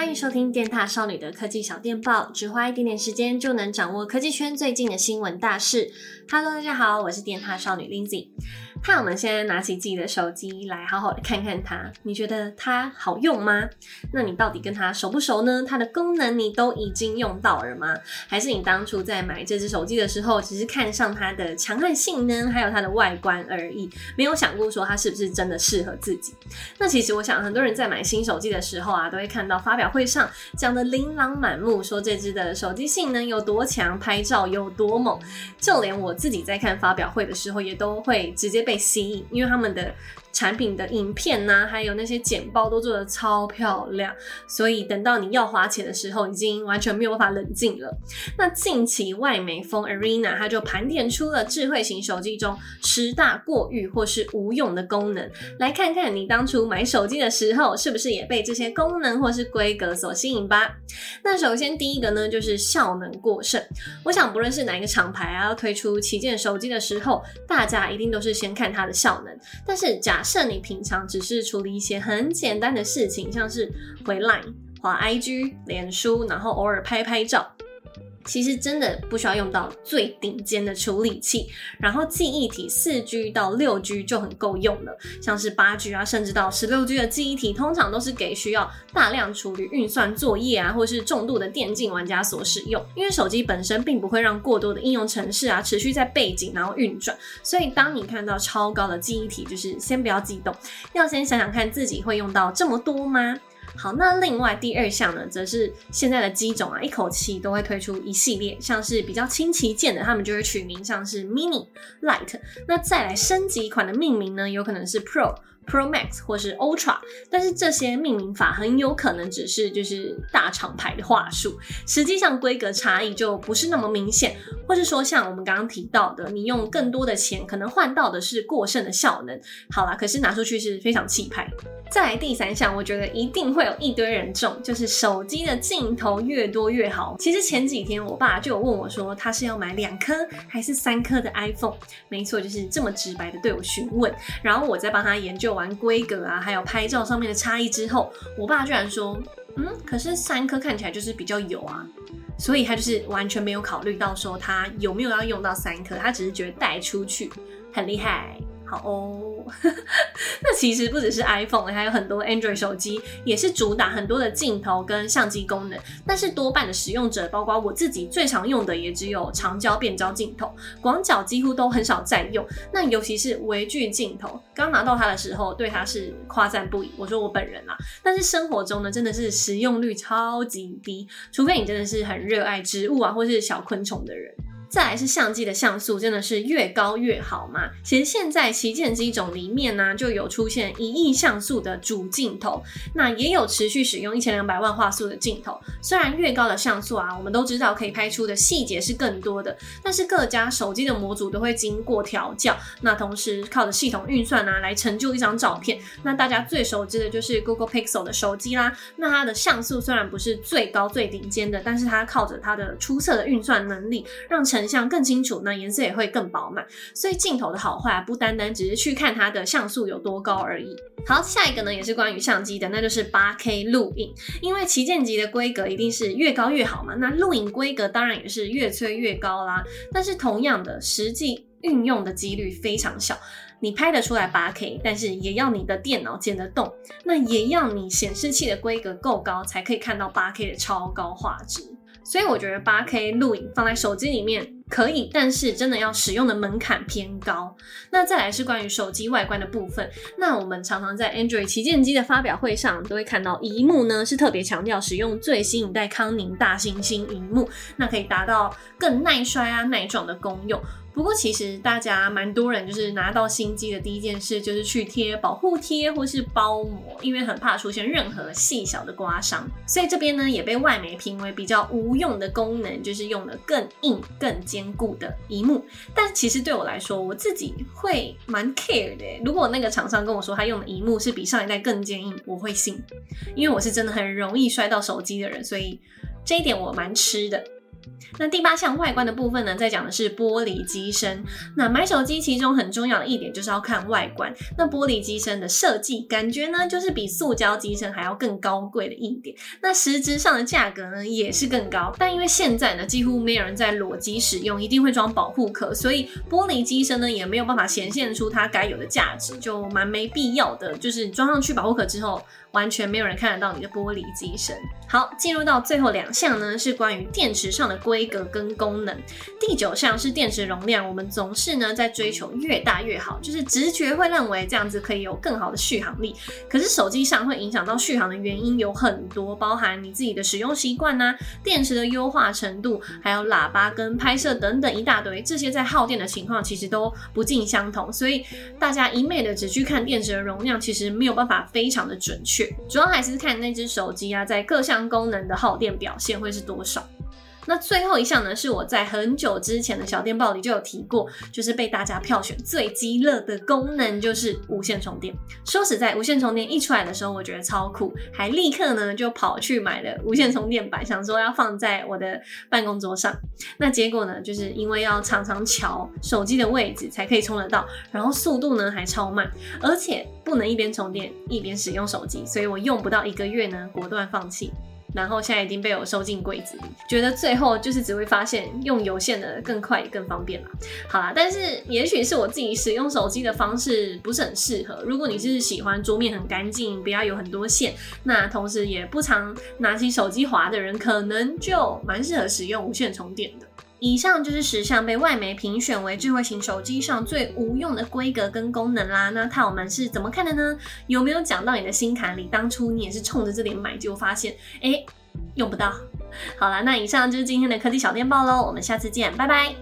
欢迎收听电踏少女的科技小电报，只花一点点时间就能掌握科技圈最近的新闻大事。Hello，大家好，我是电踏少女 Lindsay。那，我们现在拿起自己的手机来，好好的看看它。你觉得它好用吗？那你到底跟它熟不熟呢？它的功能你都已经用到了吗？还是你当初在买这只手机的时候，只是看上它的强悍性能，还有它的外观而已，没有想过说它是不是真的适合自己？那其实我想，很多人在买新手机的时候啊，都会看到发表会上讲的琳琅满目，说这只的手机性能有多强，拍照有多猛，就连我自己在看发表会的时候，也都会直接被。被吸引，因为他们的。产品的影片呐、还有那些简报都做得超漂亮，所以等到你要花钱的时候，已经完全没有办法冷静了。那近期外媒 Phone Arena 它就盘点出了智慧型手机中十大过誉或是无用的功能，来看看你当初买手机的时候，是不是也被这些功能或是规格所吸引吧？那首先第一个呢，就是效能过剩。我想不论是哪一个厂牌啊，推出旗舰手机的时候，大家一定都是先看它的效能，但是假假设你平常只是处理一些很简单的事情，像是回 Line、滑 IG、脸书，然后偶尔拍拍照。其实真的不需要用到最顶尖的处理器，然后记忆体四 G 到六 G 就很够用了。像是八 G 啊，甚至到十六 G 的记忆体，通常都是给需要大量处理运算作业啊，或是重度的电竞玩家所使用。因为手机本身并不会让过多的应用程式啊持续在背景然后运转，所以当你看到超高的记忆体，就是先不要激动，要先想想看自己会用到这么多吗？好，那另外第二项呢，则是现在的机种啊，一口气都会推出一系列，像是比较轻旗舰的，他们就会取名像是 Mini、Light，那再来升级款的命名呢，有可能是 Pro。Pro Max 或是 Ultra，但是这些命名法很有可能只是就是大厂牌的话术，实际上规格差异就不是那么明显，或是说像我们刚刚提到的，你用更多的钱可能换到的是过剩的效能。好啦，可是拿出去是非常气派。再来第三项，我觉得一定会有一堆人中，就是手机的镜头越多越好。其实前几天我爸就有问我说，他是要买两颗还是三颗的 iPhone？没错，就是这么直白的对我询问，然后我再帮他研究完完规格啊，还有拍照上面的差异之后，我爸居然说，嗯，可是三颗看起来就是比较油啊，所以他就是完全没有考虑到说他有没有要用到三颗，他只是觉得带出去很厉害。好哦，那其实不只是 iPhone，还有很多 Android 手机也是主打很多的镜头跟相机功能，但是多半的使用者，包括我自己最常用的也只有长焦变焦镜头，广角几乎都很少在用。那尤其是微距镜头，刚拿到它的时候，对它是夸赞不已。我说我本人啦，但是生活中呢，真的是使用率超级低，除非你真的是很热爱植物啊，或是小昆虫的人。再来是相机的像素，真的是越高越好嘛？其实现在旗舰机种里面呢、就有出现一亿像素的主镜头，那也有持续使用一千两百万画素的镜头。虽然越高的像素啊，我们都知道可以拍出的细节是更多的，但是各家手机的模组都会经过调教，那同时靠着系统运算啊来成就一张照片。那大家最熟知的就是 Google Pixel 的手机啦，那它的像素虽然不是最高最顶尖的，但是它靠着它的出色的运算能力，让成成像更清楚，那颜色也会更饱满，所以镜头的好坏不单单只是去看它的像素有多高而已。好，下一个呢也是关于相机的，那就是 8K 录影，因为旗舰级的规格一定是越高越好嘛，那录影规格当然也是越吹越高啦。但是同样的，实际运用的几率非常小，你拍得出来 8K，但是也要你的电脑剪得动，那也要你显示器的规格够高，才可以看到 8K 的超高画质。所以我觉得 8K 录影放在手机里面可以，但是真的要使用的门槛偏高。那再来是关于手机外观的部分。那我们常常在 Android 旗舰机的发表会上都会看到，荧幕呢是特别强调使用最新一代康宁大猩猩荧幕，那可以达到更耐摔啊耐撞的功用。不过，其实大家蛮多人就是拿到新机的第一件事就是去贴保护贴或是包膜，因为很怕出现任何细小的刮伤。所以这边呢也被外媒评为比较无用的功能，就是用了更硬、更坚固的萤幕。但其实对我来说，我自己会蛮 care 的。如果那个厂商跟我说他用的萤幕是比上一代更坚硬，我会信，因为我是真的很容易摔到手机的人，所以这一点我蛮吃的。那第八项外观的部分呢，在讲的是玻璃机身。那买手机其中很重要的一点就是要看外观。那玻璃机身的设计，感觉呢就是比塑胶机身还要更高贵的一点。那实质上的价格呢也是更高。但因为现在呢几乎没有人在裸机使用，一定会装保护壳，所以玻璃机身呢也没有办法显现出它该有的价值，就蛮没必要的。就是装上去保护壳之后，完全没有人看得到你的玻璃机身。好，进入到最后两项呢，是关于电池上的规格跟功能。第九项是电池容量，我们总是呢在追求越大越好，就是直觉会认为这样子可以有更好的续航力。可是手机上会影响到续航的原因有很多，包含你自己的使用习惯呐、电池的优化程度，还有喇叭跟拍摄等等一大堆，这些在耗电的情况其实都不尽相同。所以大家一昧的只去看电池的容量，其实没有办法非常的准确。主要还是看那只手机啊，在各项功能的耗电表现会是多少。那最后一项呢，是我在很久之前的小电报里就有提过，就是被大家票选最鸡肋的功能，就是无线充电。说实在，无线充电一出来的时候，我觉得超酷，还立刻呢就跑去买了无线充电板，想说要放在我的办公桌上。那结果呢，就是因为要常常调手机的位置才可以充得到，然后速度呢还超慢，而且不能一边充电一边使用手机，所以我用不到一个月呢，果断放弃。然后现在已经被我收进柜子里，觉得最后就是只会发现用有线的更快也更方便了。好啦，但是也许是我自己使用手机的方式不是很适合。如果你是喜欢桌面很干净，不要有很多线，那同时也不常拿起手机滑的人，可能就蛮适合使用无线充电的。以上就是十项被外媒评选为智慧型手机上最无用的规格跟功能啦。那看我们是怎么看的呢？有没有讲到你的心坎里？当初你也是冲着这点买，结果发现，哎、用不到。好啦，那以上就是今天的科技小电报喽。我们下次见，拜拜。